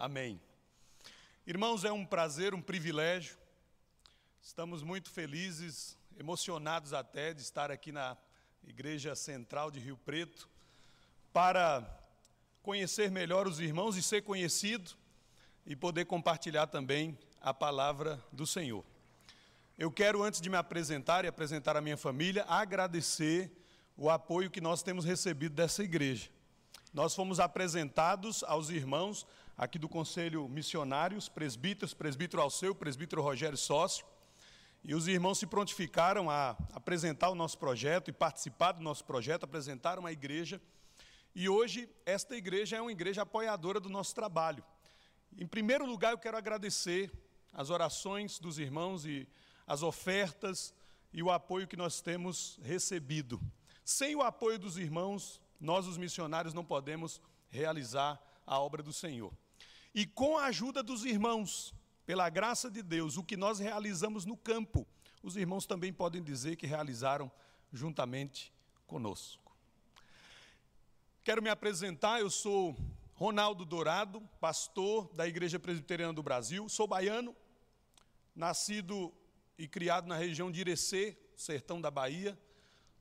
Amém. Irmãos, é um prazer, um privilégio. Estamos muito felizes, emocionados até de estar aqui na Igreja Central de Rio Preto para conhecer melhor os irmãos e ser conhecido e poder compartilhar também a palavra do Senhor. Eu quero, antes de me apresentar e apresentar a minha família, agradecer o apoio que nós temos recebido dessa igreja. Nós fomos apresentados aos irmãos aqui do Conselho Missionários, presbíteros, presbítero Alceu, presbítero Rogério Sócio, e os irmãos se prontificaram a apresentar o nosso projeto e participar do nosso projeto, apresentaram a igreja. E hoje, esta igreja é uma igreja apoiadora do nosso trabalho. Em primeiro lugar, eu quero agradecer as orações dos irmãos e as ofertas e o apoio que nós temos recebido. Sem o apoio dos irmãos, nós, os missionários, não podemos realizar a obra do Senhor. E com a ajuda dos irmãos, pela graça de Deus, o que nós realizamos no campo, os irmãos também podem dizer que realizaram juntamente conosco. Quero me apresentar, eu sou Ronaldo Dourado, pastor da Igreja Presbiteriana do Brasil, sou baiano, nascido e criado na região de Irecê, sertão da Bahia,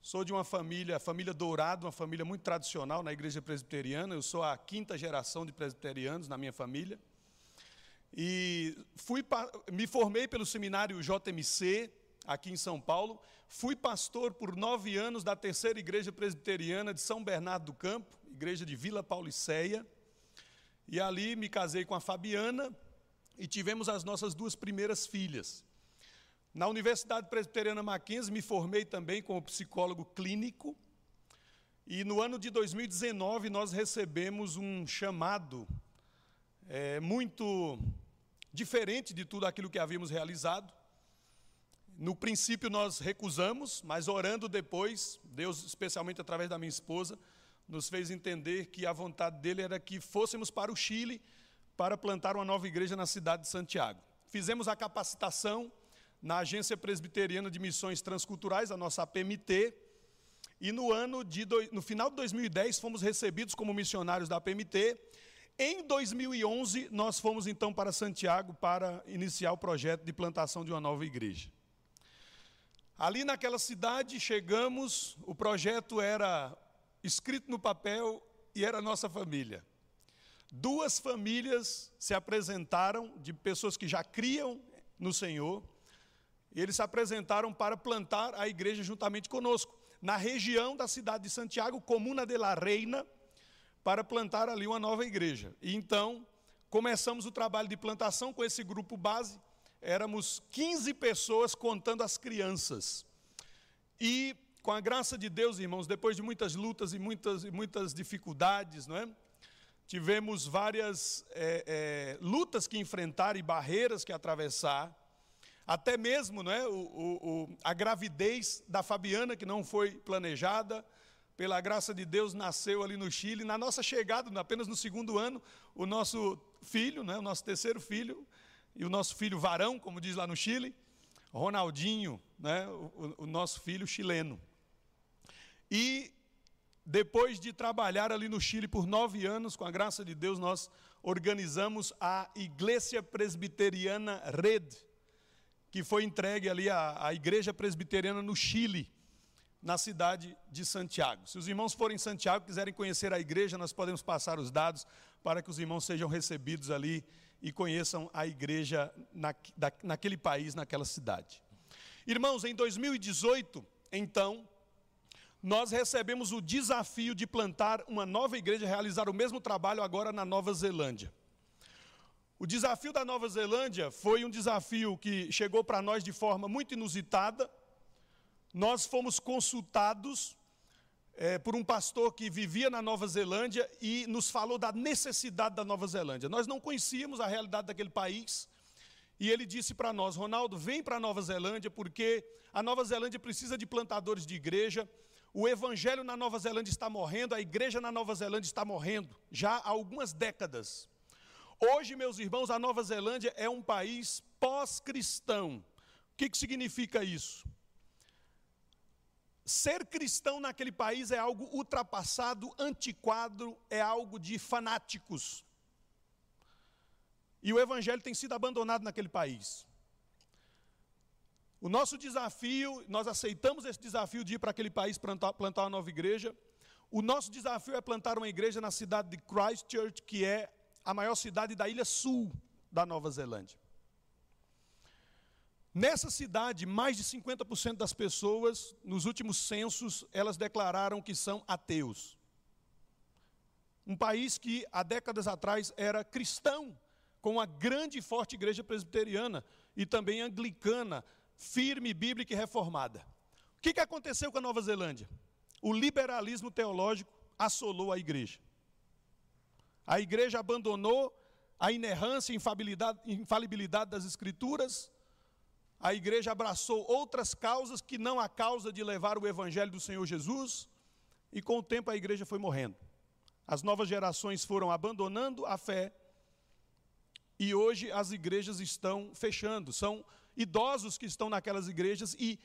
Sou de uma família, família Dourado, uma família muito tradicional na igreja presbiteriana. Eu sou a quinta geração de presbiterianos na minha família. E fui, me formei pelo seminário JMC, aqui em São Paulo. Fui pastor por nove anos da terceira igreja presbiteriana de São Bernardo do Campo, igreja de Vila Pauliceia. E ali me casei com a Fabiana e tivemos as nossas duas primeiras filhas. Na Universidade Presbiteriana Mackenzie, me formei também como psicólogo clínico. E no ano de 2019, nós recebemos um chamado é, muito diferente de tudo aquilo que havíamos realizado. No princípio, nós recusamos, mas orando depois, Deus, especialmente através da minha esposa, nos fez entender que a vontade dele era que fôssemos para o Chile para plantar uma nova igreja na cidade de Santiago. Fizemos a capacitação na Agência Presbiteriana de Missões Transculturais, a nossa APMT, e no ano de no final de 2010 fomos recebidos como missionários da APMT. Em 2011 nós fomos então para Santiago para iniciar o projeto de plantação de uma nova igreja. Ali naquela cidade chegamos, o projeto era escrito no papel e era nossa família. Duas famílias se apresentaram de pessoas que já criam no Senhor eles se apresentaram para plantar a igreja juntamente conosco, na região da cidade de Santiago, Comuna de la Reina, para plantar ali uma nova igreja. E então, começamos o trabalho de plantação com esse grupo base, éramos 15 pessoas contando as crianças. E com a graça de Deus, irmãos, depois de muitas lutas e muitas, e muitas dificuldades, não é? tivemos várias é, é, lutas que enfrentar e barreiras que atravessar. Até mesmo não é, o, o, a gravidez da Fabiana, que não foi planejada, pela graça de Deus, nasceu ali no Chile. Na nossa chegada, apenas no segundo ano, o nosso filho, né, o nosso terceiro filho, e o nosso filho varão, como diz lá no Chile, Ronaldinho, né, o, o nosso filho chileno. E depois de trabalhar ali no Chile por nove anos, com a graça de Deus, nós organizamos a Igreja Presbiteriana Rede que foi entregue ali à, à Igreja Presbiteriana no Chile, na cidade de Santiago. Se os irmãos forem em Santiago, quiserem conhecer a igreja, nós podemos passar os dados para que os irmãos sejam recebidos ali e conheçam a igreja na, da, naquele país, naquela cidade. Irmãos, em 2018, então, nós recebemos o desafio de plantar uma nova igreja, realizar o mesmo trabalho agora na Nova Zelândia. O desafio da Nova Zelândia foi um desafio que chegou para nós de forma muito inusitada. Nós fomos consultados é, por um pastor que vivia na Nova Zelândia e nos falou da necessidade da Nova Zelândia. Nós não conhecíamos a realidade daquele país. E ele disse para nós: Ronaldo, vem para a Nova Zelândia, porque a Nova Zelândia precisa de plantadores de igreja. O evangelho na Nova Zelândia está morrendo, a igreja na Nova Zelândia está morrendo, já há algumas décadas. Hoje, meus irmãos, a Nova Zelândia é um país pós-cristão. O que, que significa isso? Ser cristão naquele país é algo ultrapassado, antiquado, é algo de fanáticos. e o evangelho tem sido abandonado naquele país. O nosso desafio, nós aceitamos esse desafio de ir para aquele país plantar, plantar uma nova igreja. O nosso desafio é plantar uma igreja na cidade de Christchurch, que é a maior cidade da ilha sul da Nova Zelândia. Nessa cidade, mais de 50% das pessoas, nos últimos censos, elas declararam que são ateus. Um país que há décadas atrás era cristão, com uma grande e forte igreja presbiteriana e também anglicana, firme, bíblica e reformada. O que aconteceu com a Nova Zelândia? O liberalismo teológico assolou a igreja. A igreja abandonou a inerrância e infalibilidade, das escrituras, a igreja abraçou outras causas que não a causa de levar o evangelho do Senhor Jesus, e com o tempo a igreja foi morrendo. As novas gerações foram abandonando a fé, e hoje as igrejas estão fechando. São idosos que estão naquelas igrejas e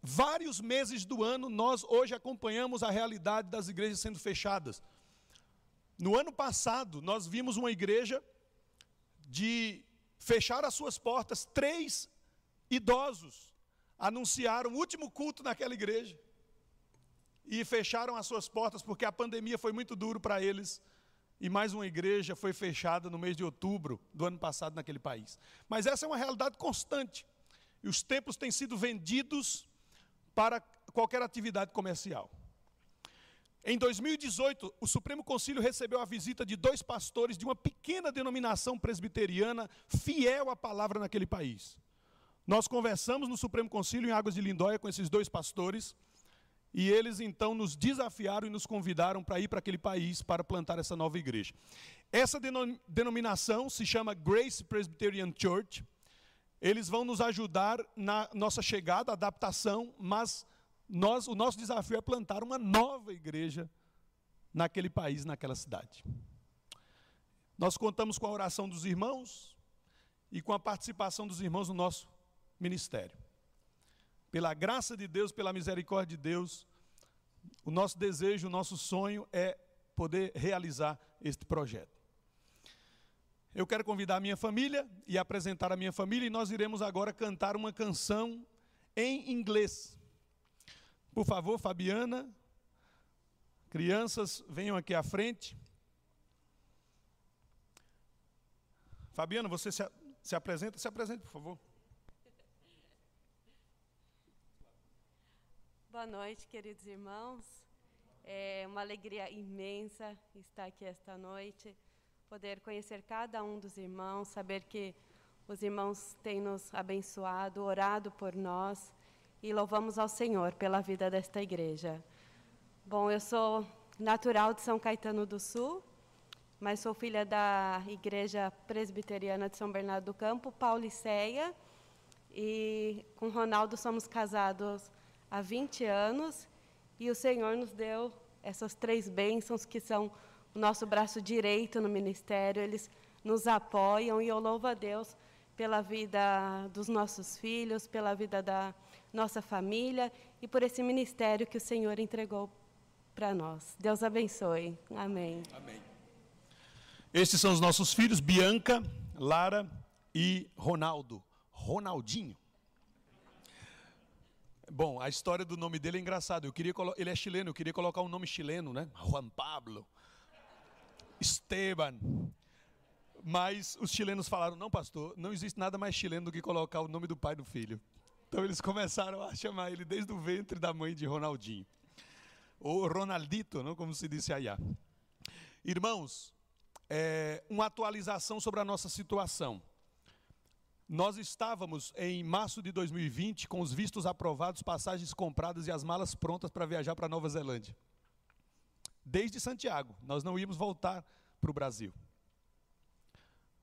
vários meses do ano nós hoje acompanhamos a realidade das igrejas sendo fechadas. No ano passado, nós vimos uma igreja de fechar as suas portas, três idosos anunciaram o último culto naquela igreja e fecharam as suas portas porque a pandemia foi muito duro para eles. E mais uma igreja foi fechada no mês de outubro do ano passado naquele país. Mas essa é uma realidade constante. E os templos têm sido vendidos para qualquer atividade comercial. Em 2018, o Supremo Conselho recebeu a visita de dois pastores de uma pequena denominação presbiteriana fiel à palavra naquele país. Nós conversamos no Supremo Conselho em Águas de Lindóia com esses dois pastores, e eles então nos desafiaram e nos convidaram para ir para aquele país para plantar essa nova igreja. Essa denominação se chama Grace Presbyterian Church. Eles vão nos ajudar na nossa chegada, adaptação, mas nós, o nosso desafio é plantar uma nova igreja naquele país, naquela cidade. Nós contamos com a oração dos irmãos e com a participação dos irmãos no nosso ministério. Pela graça de Deus, pela misericórdia de Deus, o nosso desejo, o nosso sonho é poder realizar este projeto. Eu quero convidar a minha família e apresentar a minha família, e nós iremos agora cantar uma canção em inglês. Por favor, Fabiana, crianças, venham aqui à frente. Fabiana, você se, se apresenta? Se apresente, por favor. Boa noite, queridos irmãos. É uma alegria imensa estar aqui esta noite, poder conhecer cada um dos irmãos, saber que os irmãos têm nos abençoado, orado por nós e louvamos ao Senhor pela vida desta igreja. Bom, eu sou natural de São Caetano do Sul, mas sou filha da Igreja Presbiteriana de São Bernardo do Campo, Pauliceia, e com Ronaldo somos casados há 20 anos e o Senhor nos deu essas três bênçãos que são o nosso braço direito no ministério, eles nos apoiam e eu louvo a Deus pela vida dos nossos filhos, pela vida da nossa família e por esse ministério que o Senhor entregou para nós. Deus abençoe. Amém. Amém. Estes são os nossos filhos, Bianca, Lara e Ronaldo. Ronaldinho. Bom, a história do nome dele é engraçada. Eu queria ele é chileno, eu queria colocar um nome chileno, né? Juan Pablo, Esteban. Mas os chilenos falaram: "Não, pastor, não existe nada mais chileno do que colocar o nome do pai do filho". Então eles começaram a chamar ele desde o ventre da mãe de Ronaldinho. Ou Ronaldito, não como se disse aí. Irmãos, é, uma atualização sobre a nossa situação. Nós estávamos em março de 2020 com os vistos aprovados, passagens compradas e as malas prontas para viajar para Nova Zelândia. Desde Santiago, nós não íamos voltar para o Brasil.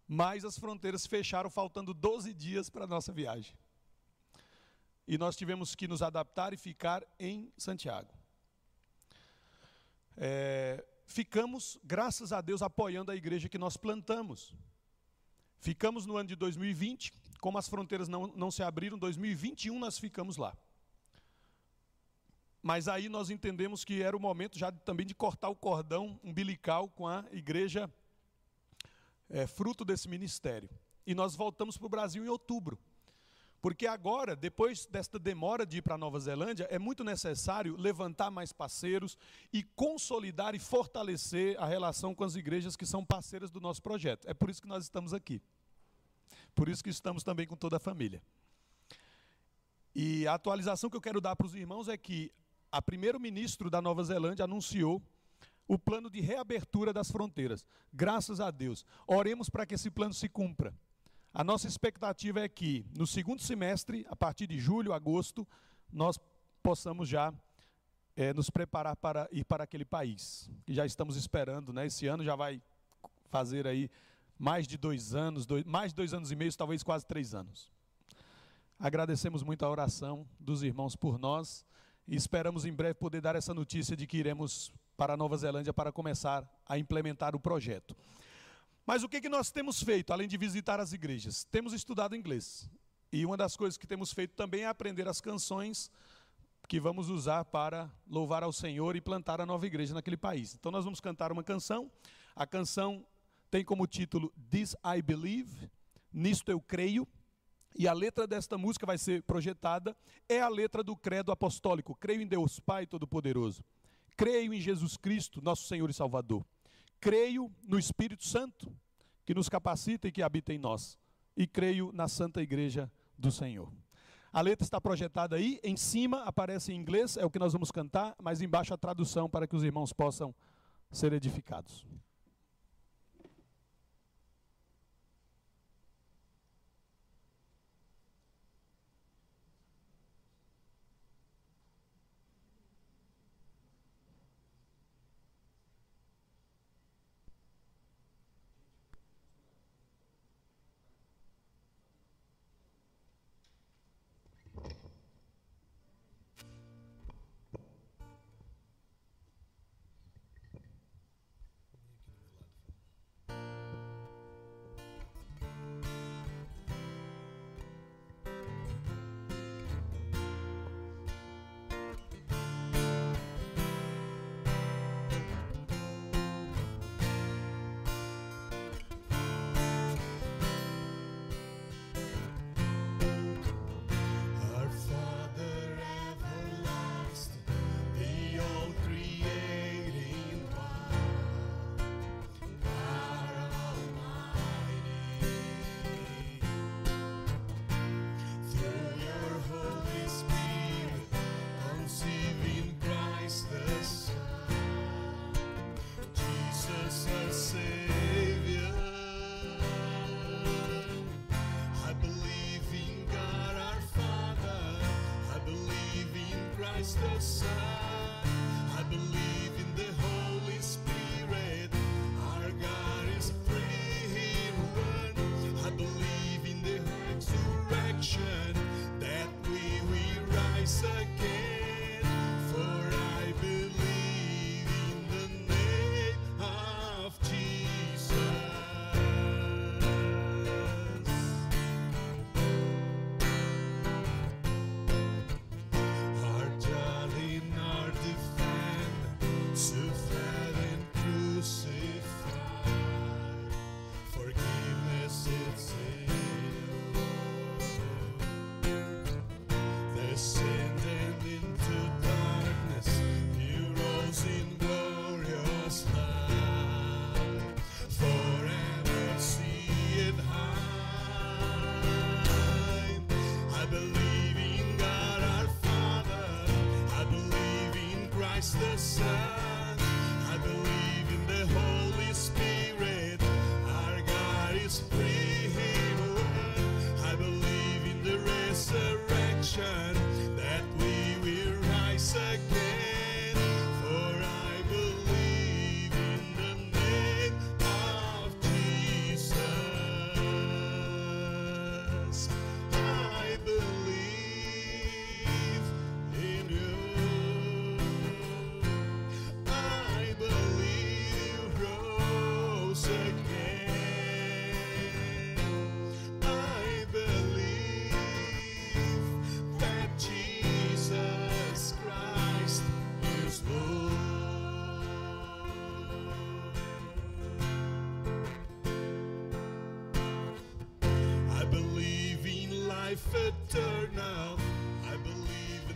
Mas as fronteiras fecharam, faltando 12 dias para a nossa viagem. E nós tivemos que nos adaptar e ficar em Santiago. É, ficamos, graças a Deus, apoiando a igreja que nós plantamos. Ficamos no ano de 2020, como as fronteiras não, não se abriram, 2021 nós ficamos lá. Mas aí nós entendemos que era o momento já também de cortar o cordão umbilical com a igreja é, fruto desse ministério. E nós voltamos para o Brasil em outubro. Porque agora, depois desta demora de ir para a Nova Zelândia, é muito necessário levantar mais parceiros e consolidar e fortalecer a relação com as igrejas que são parceiras do nosso projeto. É por isso que nós estamos aqui. Por isso que estamos também com toda a família. E a atualização que eu quero dar para os irmãos é que a primeiro-ministro da Nova Zelândia anunciou o plano de reabertura das fronteiras. Graças a Deus. Oremos para que esse plano se cumpra. A nossa expectativa é que no segundo semestre, a partir de julho, agosto, nós possamos já é, nos preparar para ir para aquele país. E já estamos esperando, né? Esse ano já vai fazer aí mais de dois anos, dois, mais de dois anos e meio, talvez quase três anos. Agradecemos muito a oração dos irmãos por nós e esperamos em breve poder dar essa notícia de que iremos para a Nova Zelândia para começar a implementar o projeto. Mas o que, que nós temos feito, além de visitar as igrejas? Temos estudado inglês. E uma das coisas que temos feito também é aprender as canções que vamos usar para louvar ao Senhor e plantar a nova igreja naquele país. Então nós vamos cantar uma canção. A canção tem como título This I Believe, Nisto Eu Creio. E a letra desta música vai ser projetada, é a letra do credo apostólico. Creio em Deus Pai Todo-Poderoso. Creio em Jesus Cristo, nosso Senhor e Salvador. Creio no Espírito Santo, que nos capacita e que habita em nós. E creio na Santa Igreja do Senhor. A letra está projetada aí, em cima aparece em inglês, é o que nós vamos cantar, mas embaixo a tradução para que os irmãos possam ser edificados. twice the size.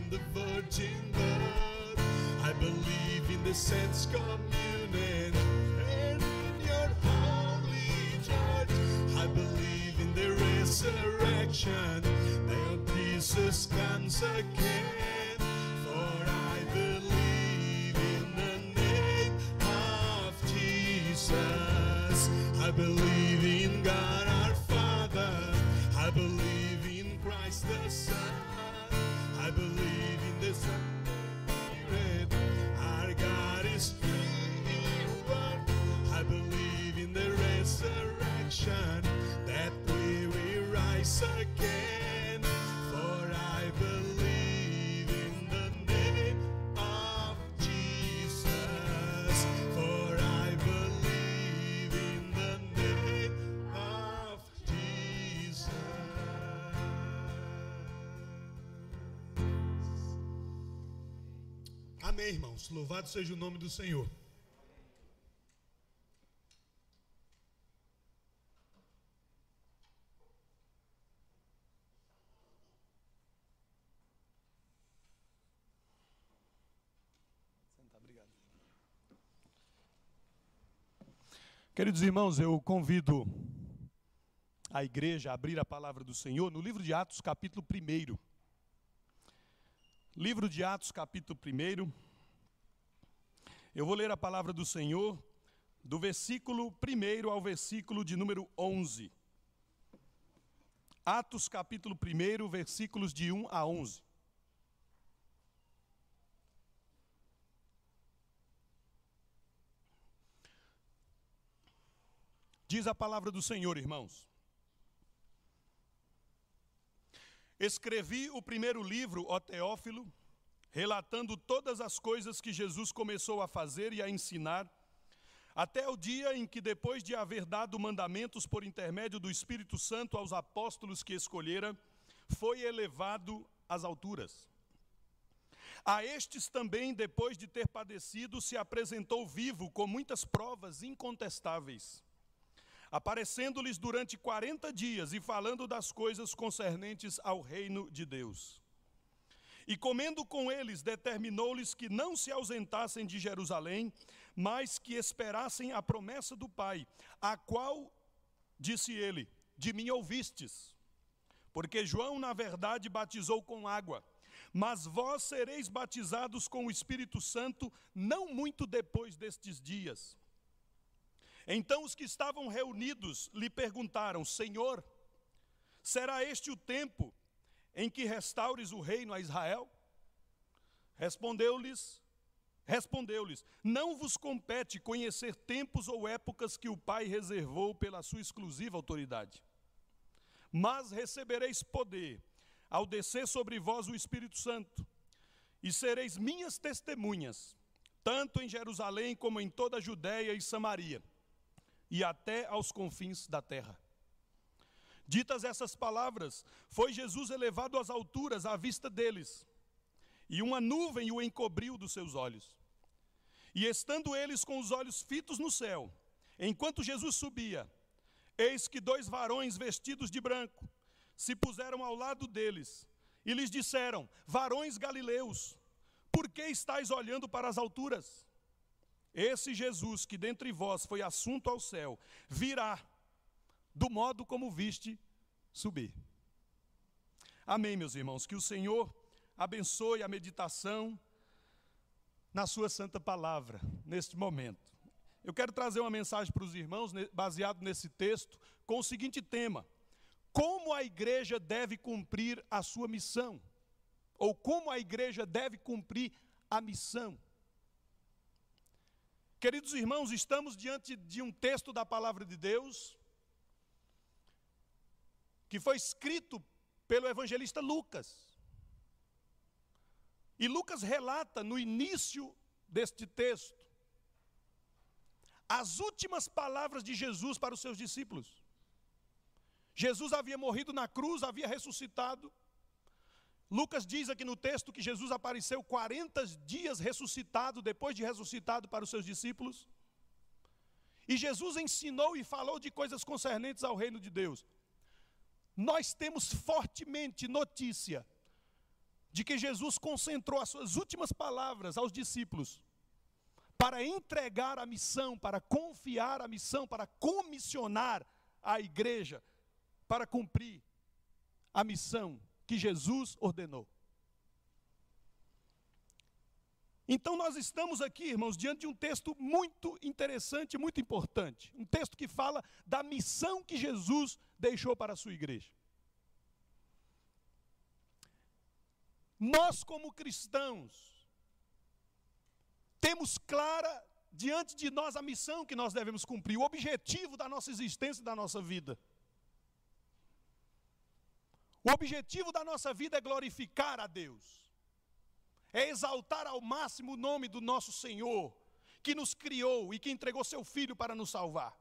The virgin birth. I believe in the saints' communion. And in your holy church. I believe in the resurrection. That Jesus comes again. For I believe in the name of Jesus. I believe in God our Father. I believe in Christ the Son. I believe Amém, irmãos. Louvado seja o nome do Senhor. Queridos irmãos, eu convido a igreja a abrir a palavra do Senhor no livro de Atos, capítulo 1. Livro de Atos, capítulo 1. Eu vou ler a palavra do Senhor do versículo 1 ao versículo de número 11. Atos, capítulo 1, versículos de 1 a 11. Diz a palavra do Senhor, irmãos. Escrevi o primeiro livro, ó Teófilo, relatando todas as coisas que Jesus começou a fazer e a ensinar, até o dia em que, depois de haver dado mandamentos por intermédio do Espírito Santo aos apóstolos que escolhera, foi elevado às alturas. A estes também, depois de ter padecido, se apresentou vivo com muitas provas incontestáveis aparecendo-lhes durante quarenta dias e falando das coisas concernentes ao reino de Deus. E comendo com eles, determinou-lhes que não se ausentassem de Jerusalém, mas que esperassem a promessa do Pai, a qual, disse ele, de mim ouvistes. Porque João, na verdade, batizou com água, mas vós sereis batizados com o Espírito Santo não muito depois destes dias. Então os que estavam reunidos lhe perguntaram: Senhor, será este o tempo em que restaures o reino a Israel? Respondeu-lhes: Respondeu-lhes: Não vos compete conhecer tempos ou épocas que o Pai reservou pela sua exclusiva autoridade. Mas recebereis poder ao descer sobre vós o Espírito Santo, e sereis minhas testemunhas, tanto em Jerusalém como em toda a Judéia e Samaria e até aos confins da terra. Ditas essas palavras, foi Jesus elevado às alturas à vista deles, e uma nuvem o encobriu dos seus olhos. E estando eles com os olhos fitos no céu, enquanto Jesus subia, eis que dois varões vestidos de branco se puseram ao lado deles e lhes disseram: Varões galileus, por que estáis olhando para as alturas? Esse Jesus que dentre vós foi assunto ao céu, virá do modo como viste subir. Amém, meus irmãos. Que o Senhor abençoe a meditação na Sua santa palavra, neste momento. Eu quero trazer uma mensagem para os irmãos, baseado nesse texto, com o seguinte tema: Como a igreja deve cumprir a sua missão? Ou como a igreja deve cumprir a missão? Queridos irmãos, estamos diante de um texto da palavra de Deus que foi escrito pelo evangelista Lucas. E Lucas relata no início deste texto as últimas palavras de Jesus para os seus discípulos. Jesus havia morrido na cruz, havia ressuscitado. Lucas diz aqui no texto que Jesus apareceu 40 dias ressuscitado, depois de ressuscitado para os seus discípulos. E Jesus ensinou e falou de coisas concernentes ao reino de Deus. Nós temos fortemente notícia de que Jesus concentrou as suas últimas palavras aos discípulos para entregar a missão, para confiar a missão, para comissionar a igreja para cumprir a missão que Jesus ordenou. Então nós estamos aqui, irmãos, diante de um texto muito interessante, muito importante. Um texto que fala da missão que Jesus deixou para a sua igreja. Nós, como cristãos, temos clara diante de nós a missão que nós devemos cumprir, o objetivo da nossa existência e da nossa vida. O objetivo da nossa vida é glorificar a Deus é exaltar ao máximo o nome do nosso Senhor, que nos criou e que entregou seu Filho para nos salvar.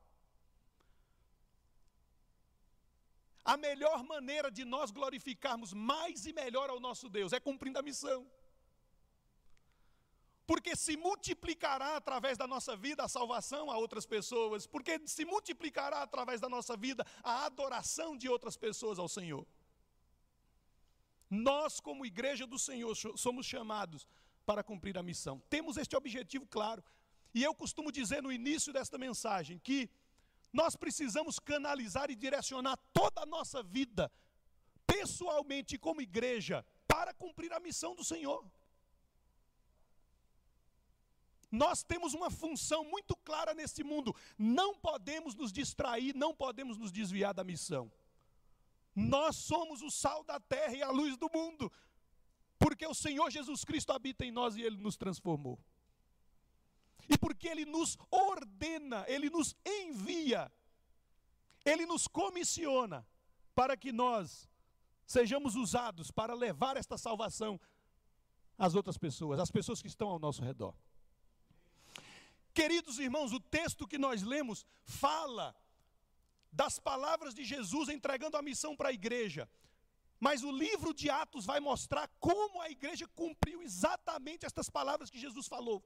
A melhor maneira de nós glorificarmos mais e melhor ao nosso Deus é cumprindo a missão. Porque se multiplicará através da nossa vida a salvação a outras pessoas, porque se multiplicará através da nossa vida a adoração de outras pessoas ao Senhor. Nós, como igreja do Senhor, somos chamados para cumprir a missão. Temos este objetivo claro. E eu costumo dizer no início desta mensagem que nós precisamos canalizar e direcionar toda a nossa vida, pessoalmente como igreja, para cumprir a missão do Senhor. Nós temos uma função muito clara nesse mundo. Não podemos nos distrair, não podemos nos desviar da missão. Nós somos o sal da terra e a luz do mundo, porque o Senhor Jesus Cristo habita em nós e ele nos transformou. E porque ele nos ordena, ele nos envia, ele nos comissiona para que nós sejamos usados para levar esta salvação às outras pessoas, às pessoas que estão ao nosso redor. Queridos irmãos, o texto que nós lemos fala das palavras de Jesus entregando a missão para a igreja. Mas o livro de Atos vai mostrar como a igreja cumpriu exatamente estas palavras que Jesus falou.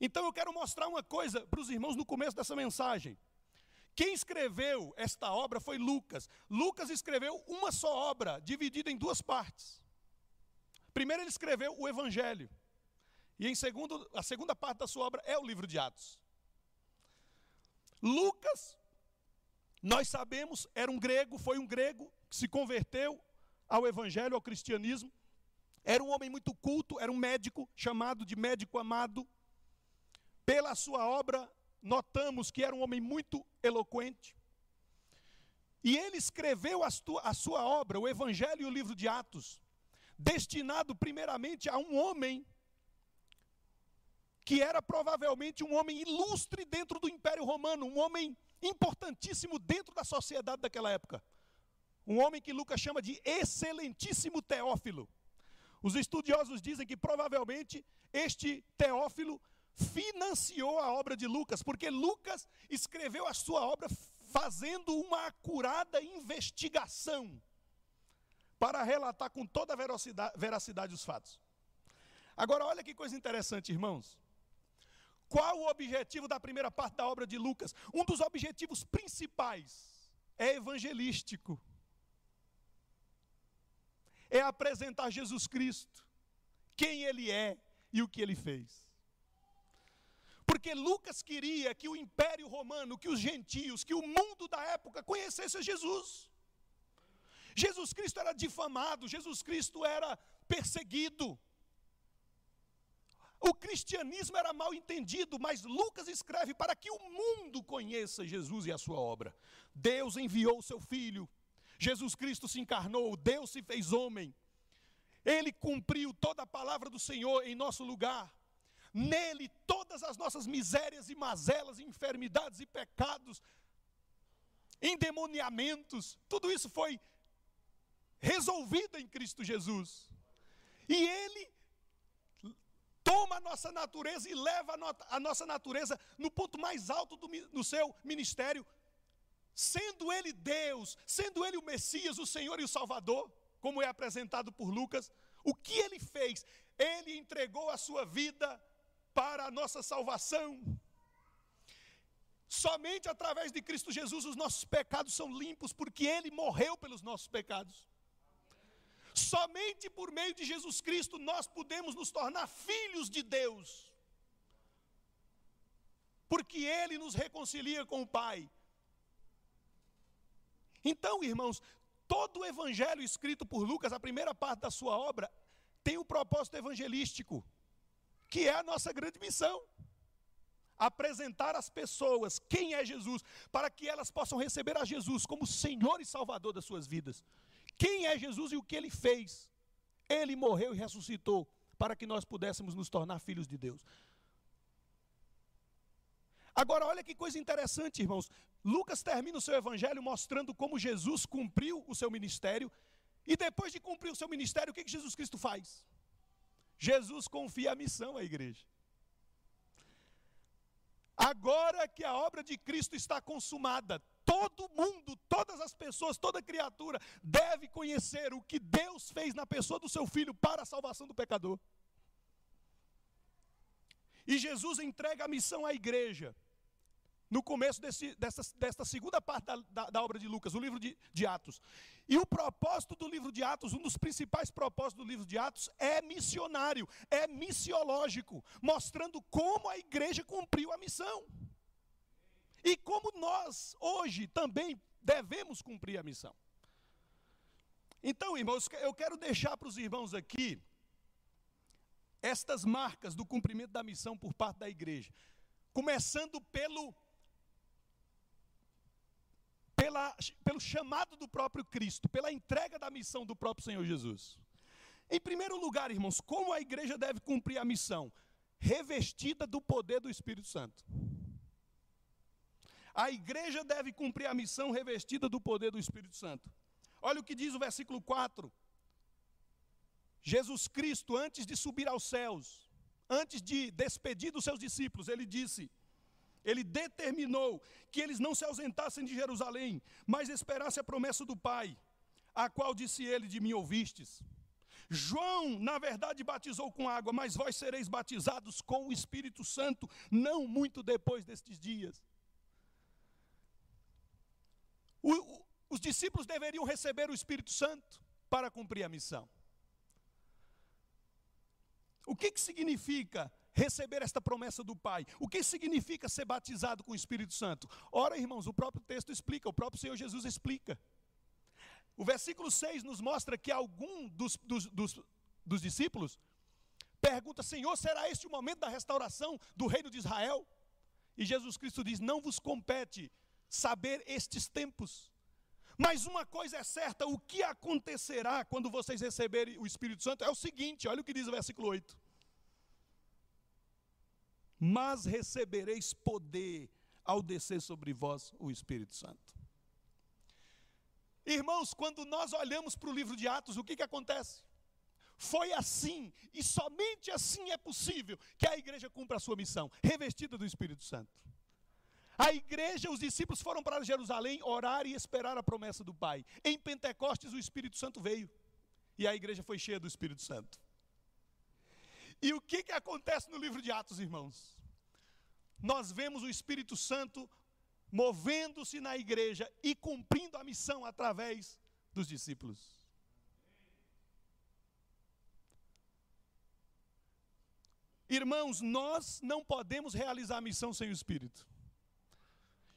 Então eu quero mostrar uma coisa para os irmãos no começo dessa mensagem. Quem escreveu esta obra foi Lucas. Lucas escreveu uma só obra, dividida em duas partes. Primeiro ele escreveu o Evangelho. E em segundo, a segunda parte da sua obra é o livro de Atos. Lucas, nós sabemos, era um grego, foi um grego que se converteu ao evangelho, ao cristianismo. Era um homem muito culto, era um médico, chamado de médico amado. Pela sua obra, notamos que era um homem muito eloquente. E ele escreveu a, a sua obra, o Evangelho e o livro de Atos, destinado primeiramente a um homem que era provavelmente um homem ilustre dentro do Império Romano, um homem importantíssimo dentro da sociedade daquela época. Um homem que Lucas chama de excelentíssimo Teófilo. Os estudiosos dizem que provavelmente este Teófilo financiou a obra de Lucas, porque Lucas escreveu a sua obra fazendo uma acurada investigação para relatar com toda a veracidade, veracidade os fatos. Agora, olha que coisa interessante, irmãos. Qual o objetivo da primeira parte da obra de Lucas? Um dos objetivos principais é evangelístico. É apresentar Jesus Cristo, quem ele é e o que ele fez. Porque Lucas queria que o império romano, que os gentios, que o mundo da época conhecesse Jesus. Jesus Cristo era difamado, Jesus Cristo era perseguido. O cristianismo era mal entendido, mas Lucas escreve para que o mundo conheça Jesus e a sua obra. Deus enviou o seu filho, Jesus Cristo se encarnou, Deus se fez homem. Ele cumpriu toda a palavra do Senhor em nosso lugar. Nele todas as nossas misérias e mazelas, enfermidades e pecados, endemoniamentos, tudo isso foi resolvido em Cristo Jesus. E ele toma a nossa natureza e leva a, nossa natureza no ponto mais alto do no seu ministério, sendo Ele Deus, sendo Ele o Messias, o Senhor e o Salvador, como é apresentado por Lucas. O que Ele fez? Ele entregou a sua vida para a nossa salvação. Somente através de Cristo Jesus os nossos pecados são limpos, porque Ele morreu pelos nossos pecados. Somente por meio de Jesus Cristo nós podemos nos tornar filhos de Deus, porque Ele nos reconcilia com o Pai. Então, irmãos, todo o evangelho escrito por Lucas, a primeira parte da sua obra, tem o um propósito evangelístico, que é a nossa grande missão apresentar às pessoas quem é Jesus, para que elas possam receber a Jesus como Senhor e Salvador das suas vidas. Quem é Jesus e o que ele fez? Ele morreu e ressuscitou para que nós pudéssemos nos tornar filhos de Deus. Agora, olha que coisa interessante, irmãos. Lucas termina o seu evangelho mostrando como Jesus cumpriu o seu ministério. E depois de cumprir o seu ministério, o que, Jesus Cristo faz? Jesus confia a missão à igreja. Agora que a obra de Cristo está consumada, todo mundo, todas as pessoas, toda criatura deve conhecer o que Deus fez na pessoa do seu filho para a salvação do pecador. E Jesus entrega a missão à igreja no começo desse, dessa, desta segunda parte da, da, da, obra de Lucas, o livro de, de, Atos. E o propósito do livro de Atos, um dos principais propósitos do livro de Atos, é missionário, é missiológico, mostrando como a igreja cumpriu a missão. E como nós, hoje, também devemos cumprir a missão. Então, irmãos, eu quero deixar para os irmãos aqui estas marcas do cumprimento da missão por parte da igreja. Começando pelo pela, pelo chamado do próprio Cristo, pela entrega da missão do próprio Senhor Jesus. Em primeiro lugar, irmãos, como a igreja deve cumprir a missão? Revestida do poder do Espírito Santo. A igreja deve cumprir a missão revestida do poder do Espírito Santo. Olha o que diz o versículo 4. Jesus Cristo, antes de subir aos céus, antes de despedir dos seus discípulos, ele disse: ele determinou que eles não se ausentassem de Jerusalém, mas esperassem a promessa do Pai, a qual disse ele: De mim ouvistes. João, na verdade, batizou com água, mas vós sereis batizados com o Espírito Santo, não muito depois destes dias. O, os discípulos deveriam receber o Espírito Santo para cumprir a missão. O que, que significa receber esta promessa do Pai. O que significa ser batizado com o Espírito Santo? Ora, irmãos, o próprio texto explica, o próprio Senhor Jesus explica. O versículo 6 nos mostra que algum dos, dos, dos, dos discípulos pergunta: Senhor, será este o momento da restauração do reino de Israel? E Jesus Cristo diz: Não vos compete saber estes tempos. Mas uma coisa é certa: o que acontecerá quando vocês receberem o Espírito Santo é o seguinte: olha o que diz o versículo 8 mas recebereis poder ao descer sobre vós o Espírito Santo. Irmãos, quando nós olhamos para o livro de Atos, o que, que acontece? Foi assim, e somente assim é possível que a igreja cumpra a sua missão, revestida do Espírito Santo. A igreja, os discípulos foram para Jerusalém orar e esperar a promessa do Pai. Em Pentecostes, o Espírito Santo veio, e a igreja foi cheia do Espírito Santo. E o que, que acontece no livro de Atos, irmãos? Nós vemos o Espírito Santo movendo-se na igreja e cumprindo a missão através dos discípulos. Irmãos, nós não podemos realizar a missão sem o Espírito.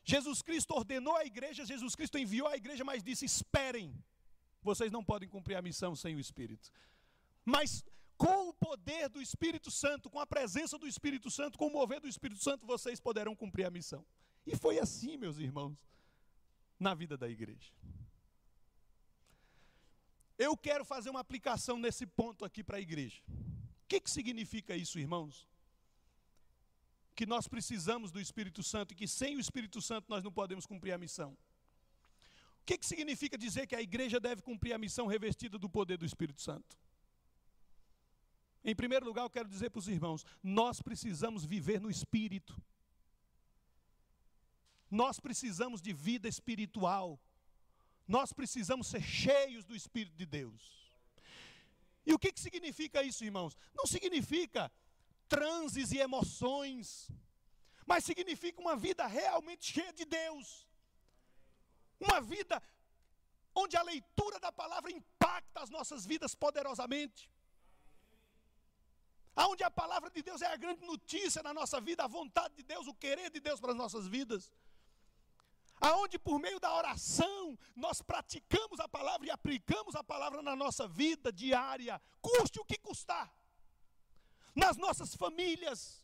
Jesus Cristo ordenou a igreja, Jesus Cristo enviou a igreja, mas disse: esperem, vocês não podem cumprir a missão sem o Espírito. Mas com o poder do Espírito Santo, com a presença do Espírito Santo, com o mover do Espírito Santo, vocês poderão cumprir a missão. E foi assim, meus irmãos, na vida da igreja. Eu quero fazer uma aplicação nesse ponto aqui para a igreja. O que, que significa isso, irmãos? Que nós precisamos do Espírito Santo e que sem o Espírito Santo nós não podemos cumprir a missão. O que, que significa dizer que a igreja deve cumprir a missão revestida do poder do Espírito Santo? Em primeiro lugar, eu quero dizer para os irmãos: nós precisamos viver no espírito. Nós precisamos de vida espiritual. Nós precisamos ser cheios do Espírito de Deus. E o que, que significa isso, irmãos? Não significa transes e emoções. mas significa uma vida realmente cheia de Deus. Uma vida onde a leitura da palavra impacta as nossas vidas poderosamente. Aonde a palavra de Deus é a grande notícia na nossa vida, a vontade de Deus, o querer de Deus para as nossas vidas. Aonde por meio da oração nós praticamos a palavra e aplicamos a palavra na nossa vida diária, custe o que custar. Nas nossas famílias.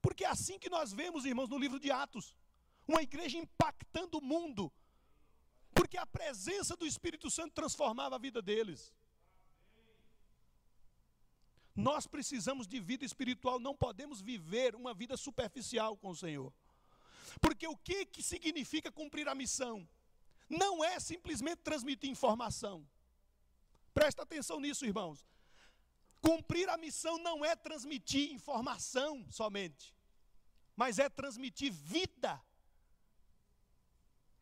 Porque é assim que nós vemos, irmãos, no livro de Atos, uma igreja impactando o mundo, porque a presença do Espírito Santo transformava a vida deles. Nós precisamos de vida espiritual, não podemos viver uma vida superficial com o Senhor. Porque o que, que significa cumprir a missão? Não é simplesmente transmitir informação. Presta atenção nisso, irmãos. Cumprir a missão não é transmitir informação somente, mas é transmitir vida.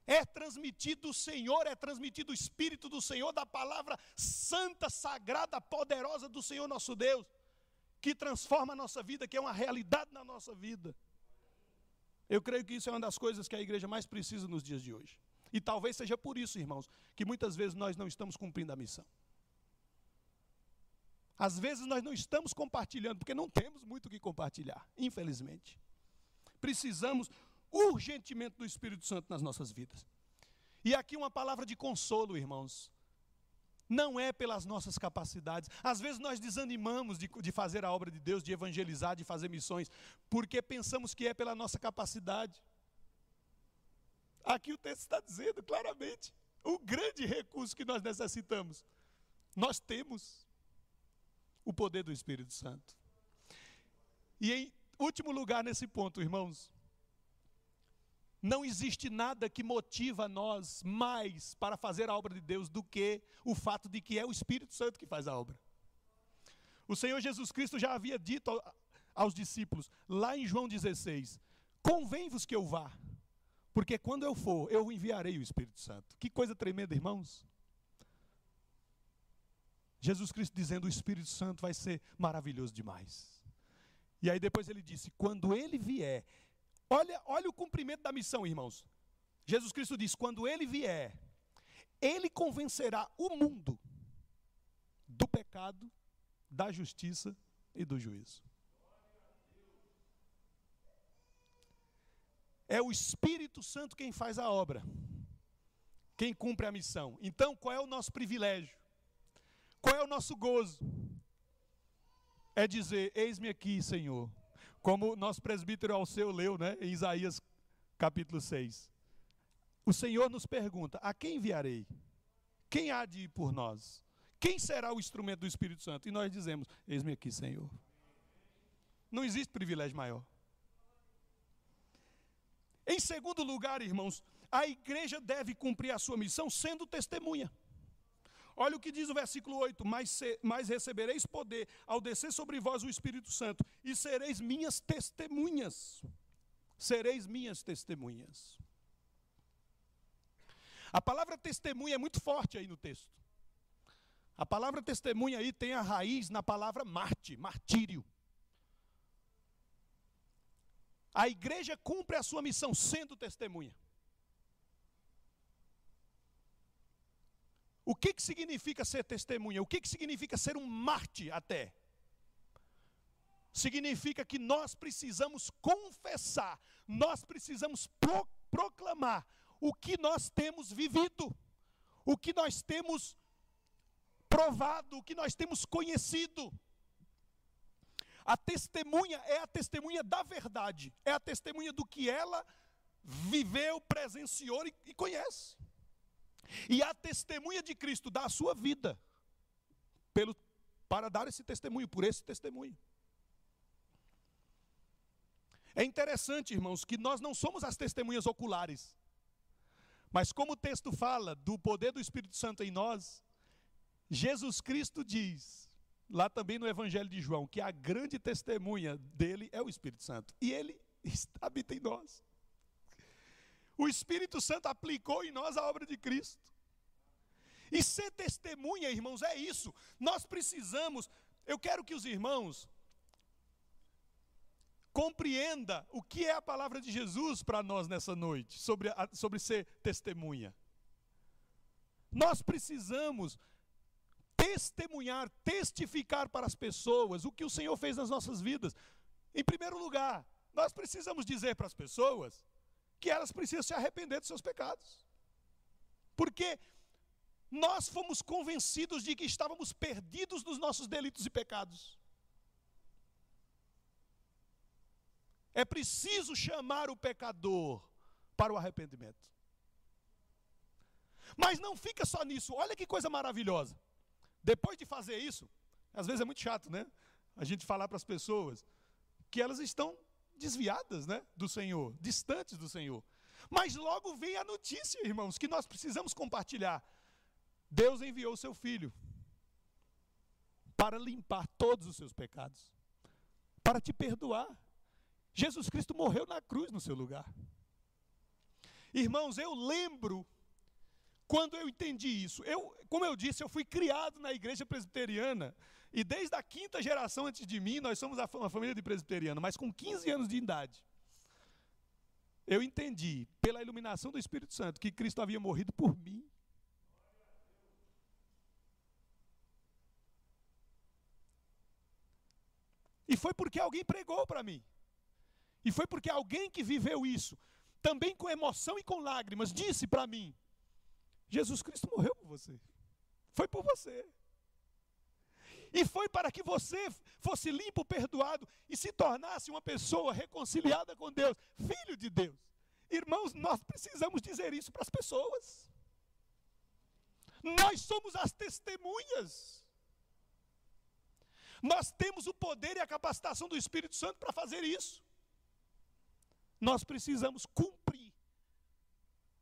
É transmitir do Senhor, é transmitir do Espírito do Senhor, da palavra santa, sagrada, poderosa do Senhor nosso Deus, que transforma a nossa vida, que é uma realidade na nossa vida. Eu creio que isso é uma das coisas que a igreja mais precisa nos dias de hoje. E talvez seja por isso, irmãos, que muitas vezes nós não estamos cumprindo a missão. Às vezes nós não estamos compartilhando, porque não temos muito o que compartilhar, infelizmente. Precisamos urgentemente do Espírito Santo nas nossas vidas. E aqui uma palavra de consolo, irmãos. Não é pelas nossas capacidades. Às vezes nós desanimamos de, de fazer a obra de Deus, de evangelizar, de fazer missões, porque pensamos que é pela nossa capacidade. Aqui o texto está dizendo claramente o grande recurso que nós necessitamos. Nós temos o poder do Espírito Santo. E em último lugar nesse ponto, irmãos, não existe nada que motiva nós mais para fazer a obra de Deus do que o fato de que é o Espírito Santo que faz a obra. O Senhor Jesus Cristo já havia dito aos discípulos, lá em João 16: Convém-vos que eu vá, porque quando eu for, eu enviarei o Espírito Santo. Que coisa tremenda, irmãos. Jesus Cristo dizendo: O Espírito Santo vai ser maravilhoso demais. E aí depois ele disse: Quando ele vier, Olha, olha o cumprimento da missão, irmãos. Jesus Cristo diz: quando ele vier, ele convencerá o mundo do pecado, da justiça e do juízo. É o Espírito Santo quem faz a obra, quem cumpre a missão. Então, qual é o nosso privilégio? Qual é o nosso gozo? É dizer: Eis-me aqui, Senhor, como nosso presbítero Alceu leu, né, em Isaías capítulo 6. O Senhor nos pergunta: a quem enviarei? Quem há de ir por nós? Quem será o instrumento do Espírito Santo? E nós dizemos: Eis-me aqui, Senhor. Não existe privilégio maior. Em segundo lugar, irmãos, a igreja deve cumprir a sua missão sendo testemunha. Olha o que diz o versículo 8: mas, se, mas recebereis poder ao descer sobre vós o Espírito Santo, e sereis minhas testemunhas. Sereis minhas testemunhas. A palavra testemunha é muito forte aí no texto. A palavra testemunha aí tem a raiz na palavra marte, martírio. A igreja cumpre a sua missão sendo testemunha. O que, que significa ser testemunha? O que, que significa ser um Marte até? Significa que nós precisamos confessar, nós precisamos pro, proclamar o que nós temos vivido, o que nós temos provado, o que nós temos conhecido. A testemunha é a testemunha da verdade, é a testemunha do que ela viveu, presenciou e, e conhece. E a testemunha de Cristo dá a sua vida pelo, para dar esse testemunho, por esse testemunho. É interessante, irmãos, que nós não somos as testemunhas oculares. Mas como o texto fala do poder do Espírito Santo em nós, Jesus Cristo diz, lá também no Evangelho de João, que a grande testemunha dele é o Espírito Santo. E ele habita em nós. O Espírito Santo aplicou em nós a obra de Cristo. E ser testemunha, irmãos, é isso. Nós precisamos, eu quero que os irmãos compreenda o que é a palavra de Jesus para nós nessa noite, sobre, a, sobre ser testemunha. Nós precisamos testemunhar, testificar para as pessoas o que o Senhor fez nas nossas vidas. Em primeiro lugar, nós precisamos dizer para as pessoas que elas precisam se arrepender dos seus pecados. Porque nós fomos convencidos de que estávamos perdidos nos nossos delitos e pecados. É preciso chamar o pecador para o arrependimento. Mas não fica só nisso. Olha que coisa maravilhosa. Depois de fazer isso, às vezes é muito chato, né? A gente falar para as pessoas que elas estão desviadas, né, do Senhor, distantes do Senhor. Mas logo vem a notícia, irmãos, que nós precisamos compartilhar. Deus enviou o seu filho para limpar todos os seus pecados, para te perdoar. Jesus Cristo morreu na cruz no seu lugar. Irmãos, eu lembro quando eu entendi isso. Eu, como eu disse, eu fui criado na igreja presbiteriana e desde a quinta geração antes de mim, nós somos uma família de presbiteriano, mas com 15 anos de idade. Eu entendi, pela iluminação do Espírito Santo, que Cristo havia morrido por mim. E foi porque alguém pregou para mim. E foi porque alguém que viveu isso, também com emoção e com lágrimas, disse para mim: Jesus Cristo morreu por você. Foi por você. E foi para que você fosse limpo, perdoado e se tornasse uma pessoa reconciliada com Deus, filho de Deus. Irmãos, nós precisamos dizer isso para as pessoas. Nós somos as testemunhas. Nós temos o poder e a capacitação do Espírito Santo para fazer isso nós precisamos cumprir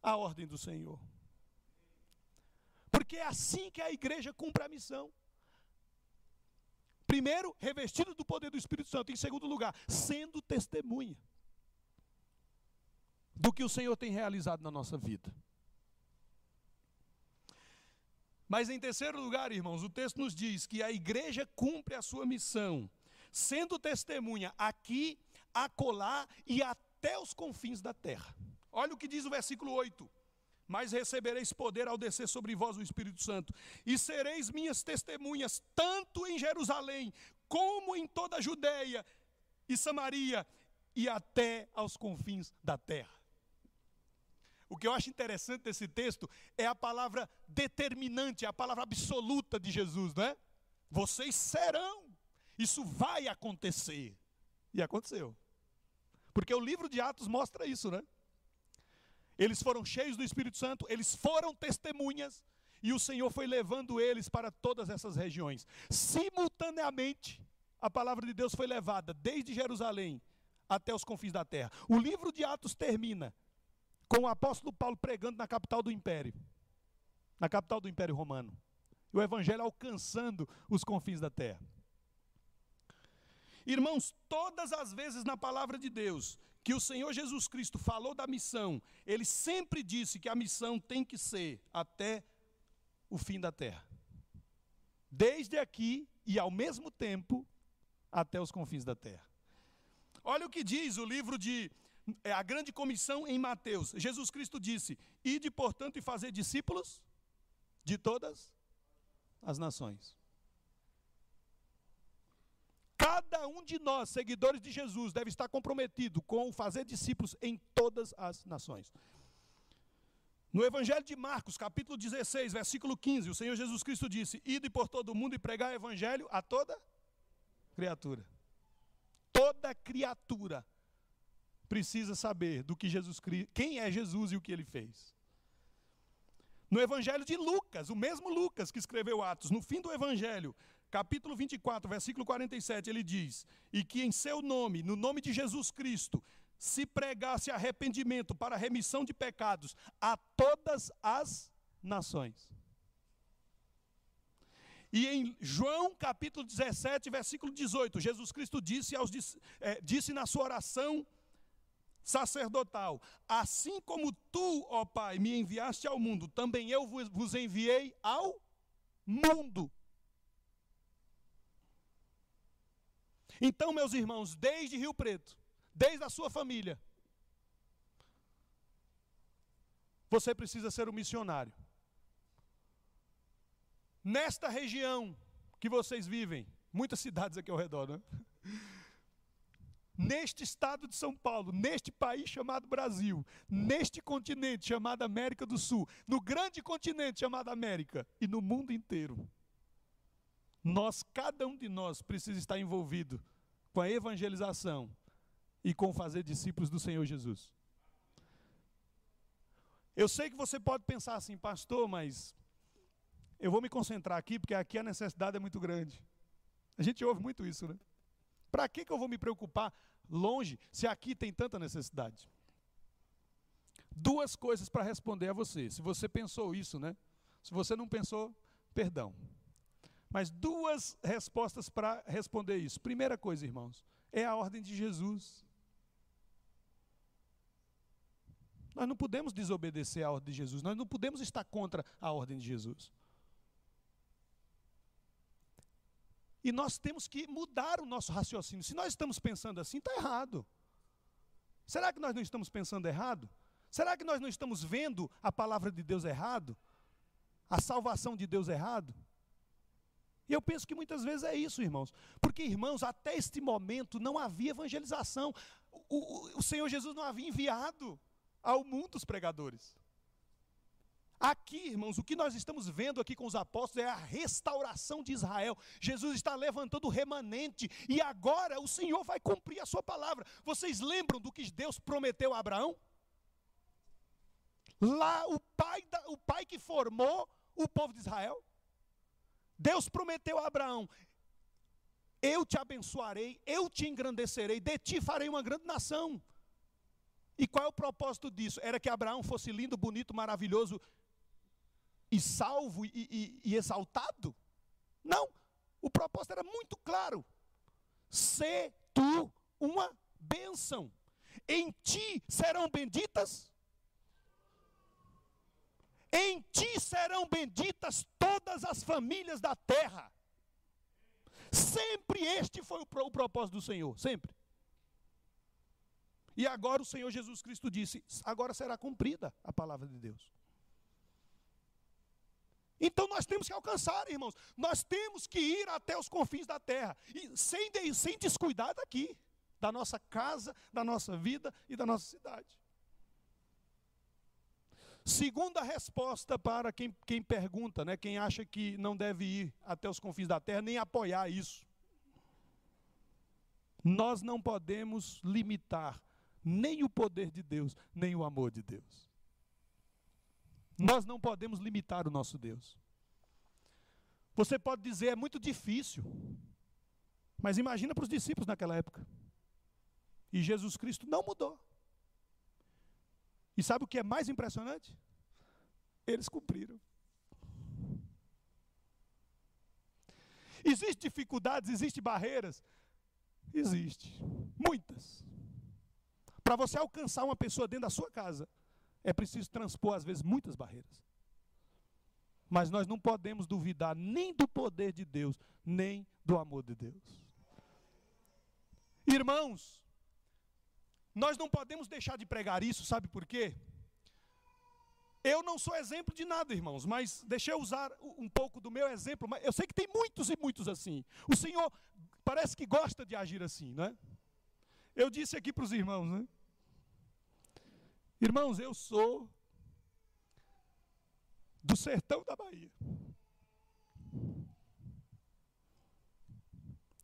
a ordem do Senhor. Porque é assim que a igreja cumpre a missão. Primeiro, revestido do poder do Espírito Santo. Em segundo lugar, sendo testemunha do que o Senhor tem realizado na nossa vida. Mas em terceiro lugar, irmãos, o texto nos diz que a igreja cumpre a sua missão, sendo testemunha aqui, acolá e até os confins da terra. Olha o que diz o versículo 8: Mas recebereis poder ao descer sobre vós o Espírito Santo, e sereis minhas testemunhas, tanto em Jerusalém, como em toda a Judéia e Samaria, e até aos confins da terra. O que eu acho interessante desse texto é a palavra determinante, a palavra absoluta de Jesus, não é? Vocês serão, isso vai acontecer. E aconteceu. Porque o livro de Atos mostra isso, né? Eles foram cheios do Espírito Santo, eles foram testemunhas, e o Senhor foi levando eles para todas essas regiões. Simultaneamente, a palavra de Deus foi levada desde Jerusalém até os confins da terra. O livro de Atos termina com o apóstolo Paulo pregando na capital do império, na capital do império romano. E o evangelho alcançando os confins da terra. Irmãos, todas as vezes na palavra de Deus que o Senhor Jesus Cristo falou da missão, ele sempre disse que a missão tem que ser até o fim da terra. Desde aqui e ao mesmo tempo até os confins da terra. Olha o que diz o livro de é, a grande comissão em Mateus. Jesus Cristo disse: "Ide, portanto, e fazer discípulos de todas as nações." Cada um de nós, seguidores de Jesus, deve estar comprometido com fazer discípulos em todas as nações. No Evangelho de Marcos, capítulo 16, versículo 15, o Senhor Jesus Cristo disse: Ide por todo o mundo e pregar o Evangelho a toda criatura. Toda criatura precisa saber do que Jesus quem é Jesus e o que ele fez. No Evangelho de Lucas, o mesmo Lucas que escreveu Atos, no fim do Evangelho, capítulo 24, versículo 47, ele diz: E que em seu nome, no nome de Jesus Cristo, se pregasse arrependimento para remissão de pecados a todas as nações. E em João capítulo 17, versículo 18, Jesus Cristo disse, aos, é, disse na sua oração sacerdotal: Assim como tu, ó Pai, me enviaste ao mundo, também eu vos enviei ao mundo. Então, meus irmãos, desde Rio Preto, desde a sua família, você precisa ser um missionário. Nesta região que vocês vivem, muitas cidades aqui ao redor, né? Neste estado de São Paulo, neste país chamado Brasil, neste continente chamado América do Sul, no grande continente chamado América e no mundo inteiro, nós, cada um de nós, precisa estar envolvido com a evangelização e com fazer discípulos do Senhor Jesus. Eu sei que você pode pensar assim, pastor, mas eu vou me concentrar aqui porque aqui a necessidade é muito grande. A gente ouve muito isso, né? Para que, que eu vou me preocupar longe se aqui tem tanta necessidade? Duas coisas para responder a você. Se você pensou isso, né? Se você não pensou, perdão. Mas duas respostas para responder isso. Primeira coisa, irmãos, é a ordem de Jesus. Nós não podemos desobedecer a ordem de Jesus, nós não podemos estar contra a ordem de Jesus. E nós temos que mudar o nosso raciocínio. Se nós estamos pensando assim, está errado. Será que nós não estamos pensando errado? Será que nós não estamos vendo a palavra de Deus errado? A salvação de Deus errado? E eu penso que muitas vezes é isso, irmãos. Porque, irmãos, até este momento não havia evangelização. O, o, o Senhor Jesus não havia enviado ao mundo os pregadores. Aqui, irmãos, o que nós estamos vendo aqui com os apóstolos é a restauração de Israel. Jesus está levantando o remanente e agora o Senhor vai cumprir a sua palavra. Vocês lembram do que Deus prometeu a Abraão? Lá, o pai, da, o pai que formou o povo de Israel. Deus prometeu a Abraão: Eu te abençoarei, eu te engrandecerei, de ti farei uma grande nação. E qual é o propósito disso? Era que Abraão fosse lindo, bonito, maravilhoso e salvo e, e, e exaltado? Não. O propósito era muito claro. Se tu uma bênção. Em ti serão benditas. Em ti serão benditas todas as famílias da terra. Sempre este foi o, propósito do Senhor, sempre. E agora o Senhor Jesus Cristo disse: agora será cumprida a palavra de Deus. Então nós temos que alcançar, irmãos. Nós temos que ir até os confins da terra. E sem, sem descuidar daqui, da nossa casa, da nossa vida e da nossa cidade. Segunda resposta para quem, quem pergunta, né, quem acha que não deve ir até os confins da terra, nem apoiar isso. Nós não podemos limitar nem o poder de Deus, nem o amor de Deus. Nós não podemos limitar o nosso Deus. Você pode dizer, é muito difícil. Mas imagina para os discípulos naquela época. E Jesus Cristo não mudou. E sabe o que é mais impressionante? Eles cumpriram. Existem dificuldades, existem barreiras? Existe. Muitas. Para você alcançar uma pessoa dentro da sua casa, é preciso transpor, às vezes, muitas barreiras. Mas nós não podemos duvidar nem do poder de Deus, nem do amor de Deus. Irmãos, nós não podemos deixar de pregar isso, sabe por quê? Eu não sou exemplo de nada, irmãos, mas deixa eu usar um pouco do meu exemplo. Mas eu sei que tem muitos e muitos assim. O Senhor parece que gosta de agir assim, não é? Eu disse aqui para os irmãos, né? Irmãos, eu sou do sertão da Bahia.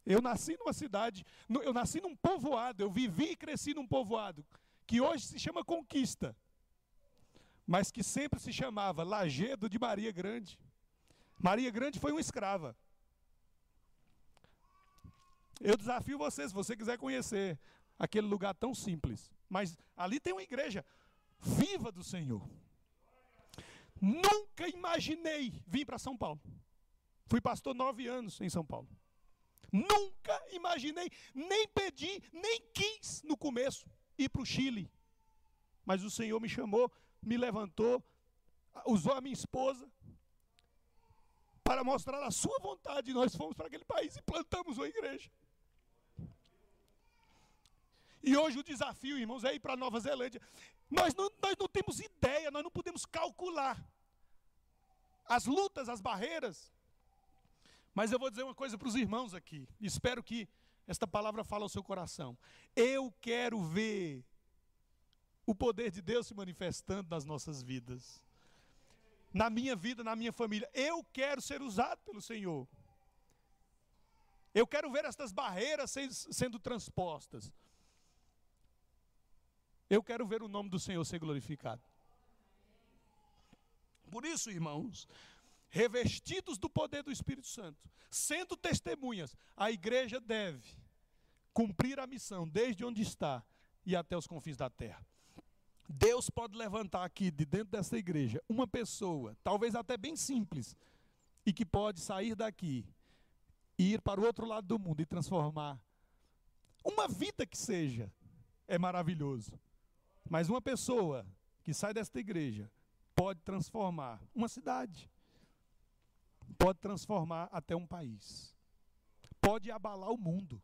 Eu nasci numa cidade, eu nasci num povoado, eu vivi e cresci num povoado que hoje se chama Conquista, mas que sempre se chamava Lagedo de Maria Grande. Maria Grande foi uma escrava. Eu desafio vocês, se você quiser conhecer aquele lugar tão simples, mas ali tem uma igreja viva do Senhor. Nunca imaginei vir para São Paulo. Fui pastor nove anos em São Paulo. Nunca imaginei, nem pedi, nem quis no começo ir para o Chile. Mas o Senhor me chamou, me levantou, usou a minha esposa para mostrar a sua vontade. Nós fomos para aquele país e plantamos uma igreja. E hoje o desafio, irmãos, é ir para Nova Zelândia. Nós não, nós não temos ideia, nós não podemos calcular as lutas, as barreiras. Mas eu vou dizer uma coisa para os irmãos aqui. Espero que esta palavra fale ao seu coração. Eu quero ver o poder de Deus se manifestando nas nossas vidas. Na minha vida, na minha família. Eu quero ser usado pelo Senhor. Eu quero ver estas barreiras sendo transpostas. Eu quero ver o nome do Senhor ser glorificado. Por isso, irmãos, revestidos do poder do Espírito Santo, sendo testemunhas, a igreja deve cumprir a missão desde onde está e até os confins da terra. Deus pode levantar aqui, de dentro dessa igreja, uma pessoa, talvez até bem simples, e que pode sair daqui e ir para o outro lado do mundo e transformar uma vida que seja. É maravilhoso. Mas uma pessoa que sai desta igreja pode transformar uma cidade, pode transformar até um país, pode abalar o mundo.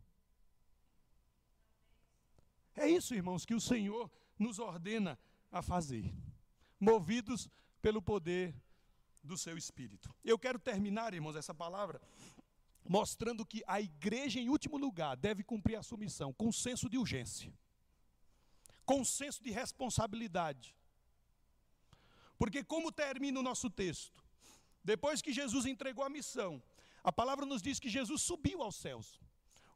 É isso, irmãos, que o Senhor nos ordena a fazer, movidos pelo poder do seu Espírito. Eu quero terminar, irmãos, essa palavra mostrando que a igreja, em último lugar, deve cumprir a sua missão com senso de urgência, com senso de responsabilidade. Porque, como termina o nosso texto? Depois que Jesus entregou a missão, a palavra nos diz que Jesus subiu aos céus.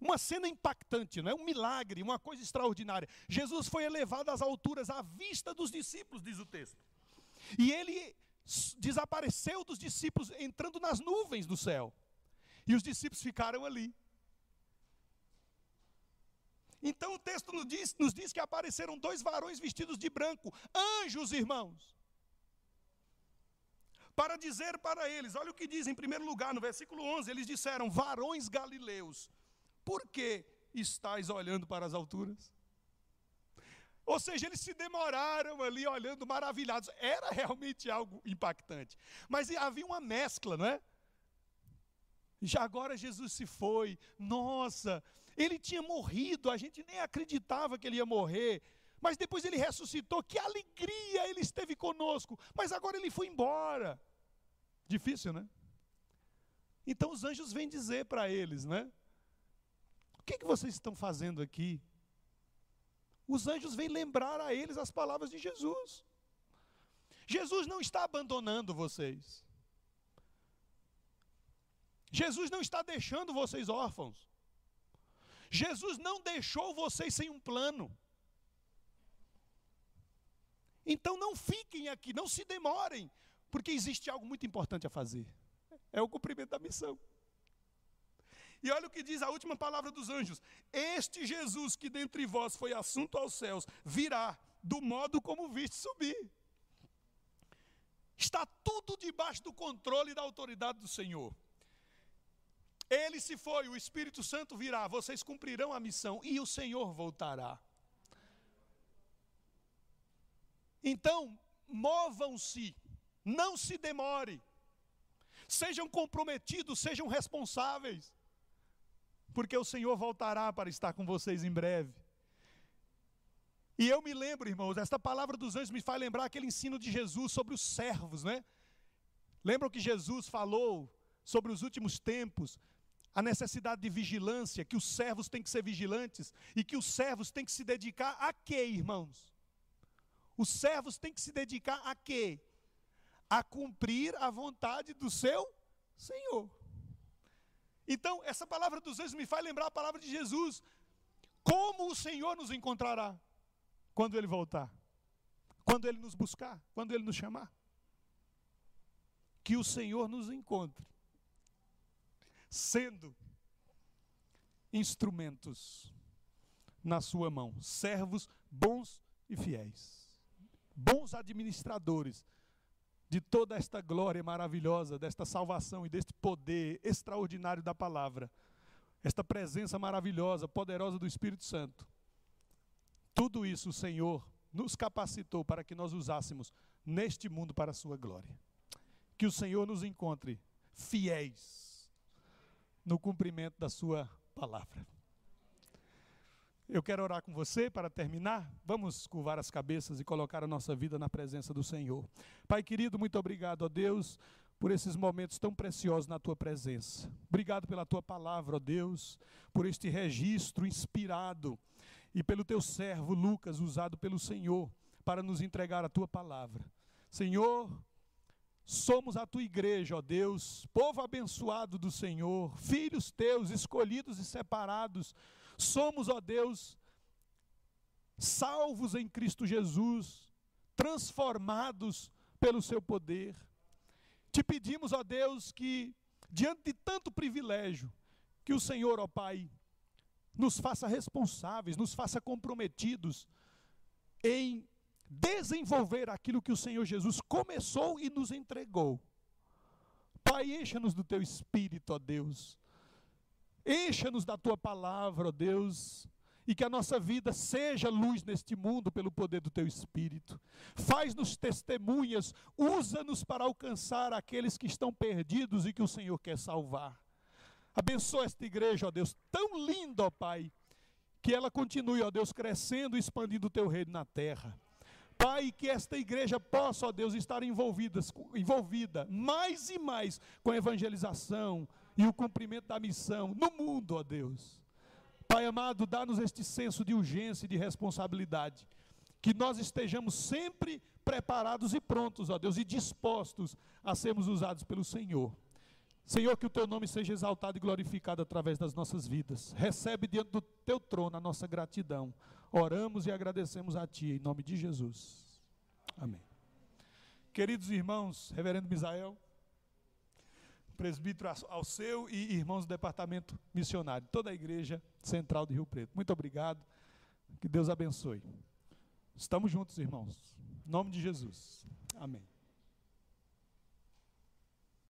Uma cena impactante, não é? Um milagre, uma coisa extraordinária. Jesus foi elevado às alturas à vista dos discípulos, diz o texto. E ele desapareceu dos discípulos entrando nas nuvens do céu. E os discípulos ficaram ali. Então o texto nos diz, nos diz que apareceram dois varões vestidos de branco, anjos, irmãos para dizer para eles: olha o que diz em primeiro lugar, no versículo 11: eles disseram, varões galileus, por que estáis olhando para as alturas? Ou seja, eles se demoraram ali olhando maravilhados. Era realmente algo impactante. Mas havia uma mescla, não é? Já agora Jesus se foi. Nossa, ele tinha morrido, a gente nem acreditava que ele ia morrer. Mas depois ele ressuscitou, que alegria ele esteve conosco. Mas agora ele foi embora. Difícil, né? Então os anjos vêm dizer para eles, né? O que, que vocês estão fazendo aqui? Os anjos vêm lembrar a eles as palavras de Jesus. Jesus não está abandonando vocês. Jesus não está deixando vocês órfãos. Jesus não deixou vocês sem um plano. Então não fiquem aqui, não se demorem, porque existe algo muito importante a fazer. É o cumprimento da missão. E olha o que diz a última palavra dos anjos: Este Jesus que dentre vós foi assunto aos céus, virá do modo como viste subir. Está tudo debaixo do controle da autoridade do Senhor. Ele se foi, o Espírito Santo virá, vocês cumprirão a missão e o Senhor voltará. Então, movam-se, não se demore, sejam comprometidos, sejam responsáveis porque o Senhor voltará para estar com vocês em breve. E eu me lembro, irmãos, esta palavra dos anjos me faz lembrar aquele ensino de Jesus sobre os servos, né? Lembram que Jesus falou sobre os últimos tempos, a necessidade de vigilância, que os servos têm que ser vigilantes e que os servos têm que se dedicar a quê, irmãos? Os servos têm que se dedicar a quê? A cumprir a vontade do seu Senhor. Então, essa palavra dos anjos me faz lembrar a palavra de Jesus. Como o Senhor nos encontrará quando Ele voltar? Quando Ele nos buscar? Quando Ele nos chamar? Que o Senhor nos encontre, sendo instrumentos na Sua mão, servos bons e fiéis, bons administradores de toda esta glória maravilhosa, desta salvação e deste poder extraordinário da palavra, esta presença maravilhosa, poderosa do Espírito Santo. Tudo isso o Senhor nos capacitou para que nós usássemos neste mundo para a sua glória. Que o Senhor nos encontre fiéis no cumprimento da sua palavra. Eu quero orar com você para terminar. Vamos curvar as cabeças e colocar a nossa vida na presença do Senhor. Pai querido, muito obrigado, ó Deus, por esses momentos tão preciosos na tua presença. Obrigado pela tua palavra, ó Deus, por este registro inspirado e pelo teu servo Lucas, usado pelo Senhor para nos entregar a tua palavra. Senhor, somos a tua igreja, ó Deus, povo abençoado do Senhor, filhos teus, escolhidos e separados Somos, ó Deus, salvos em Cristo Jesus, transformados pelo seu poder. Te pedimos, ó Deus, que diante de tanto privilégio, que o Senhor, ó Pai, nos faça responsáveis, nos faça comprometidos em desenvolver aquilo que o Senhor Jesus começou e nos entregou. Pai, encha-nos do teu espírito, ó Deus. Encha-nos da tua palavra, ó Deus, e que a nossa vida seja luz neste mundo pelo poder do teu Espírito. Faz-nos testemunhas, usa-nos para alcançar aqueles que estão perdidos e que o Senhor quer salvar. Abençoa esta igreja, ó Deus, tão linda, ó Pai, que ela continue, ó Deus, crescendo e expandindo o teu reino na terra. Pai, que esta igreja possa, ó Deus, estar envolvida, mais e mais com a evangelização, e o cumprimento da missão no mundo, ó Deus. Pai amado, dá-nos este senso de urgência e de responsabilidade. Que nós estejamos sempre preparados e prontos, ó Deus, e dispostos a sermos usados pelo Senhor. Senhor, que o teu nome seja exaltado e glorificado através das nossas vidas. Recebe diante do teu trono a nossa gratidão. Oramos e agradecemos a ti, em nome de Jesus. Amém. Queridos irmãos, Reverendo Misael presbítero ao seu e irmãos do departamento missionário, toda a igreja central de Rio Preto. Muito obrigado. Que Deus abençoe. Estamos juntos, irmãos. Em nome de Jesus. Amém.